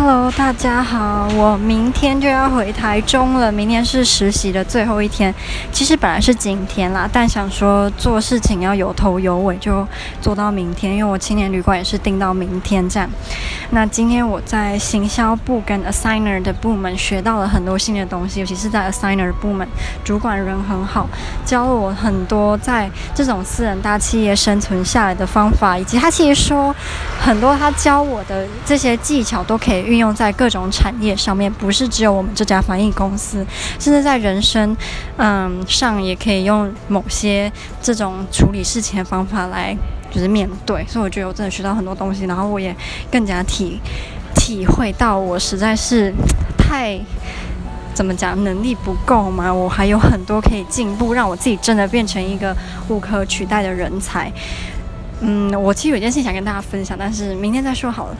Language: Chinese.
Hello，大家好，我明天就要回台中了。明天是实习的最后一天，其实本来是今天啦，但想说做事情要有头有尾，就做到明天。因为我青年旅馆也是订到明天这样。那今天我在行销部跟 Assigner 的部门学到了很多新的东西，尤其是在 Assigner 部门，主管人很好，教了我很多在这种私人大企业生存下来的方法，以及他其实说很多他教我的这些技巧都可以。可以运用在各种产业上面，不是只有我们这家翻译公司，甚至在人生，嗯上也可以用某些这种处理事情的方法来，就是面对。所以我觉得我真的学到很多东西，然后我也更加体体会到我实在是 太怎么讲，能力不够嘛，我还有很多可以进步，让我自己真的变成一个无可取代的人才。嗯，我其实有件事想跟大家分享，但是明天再说好了。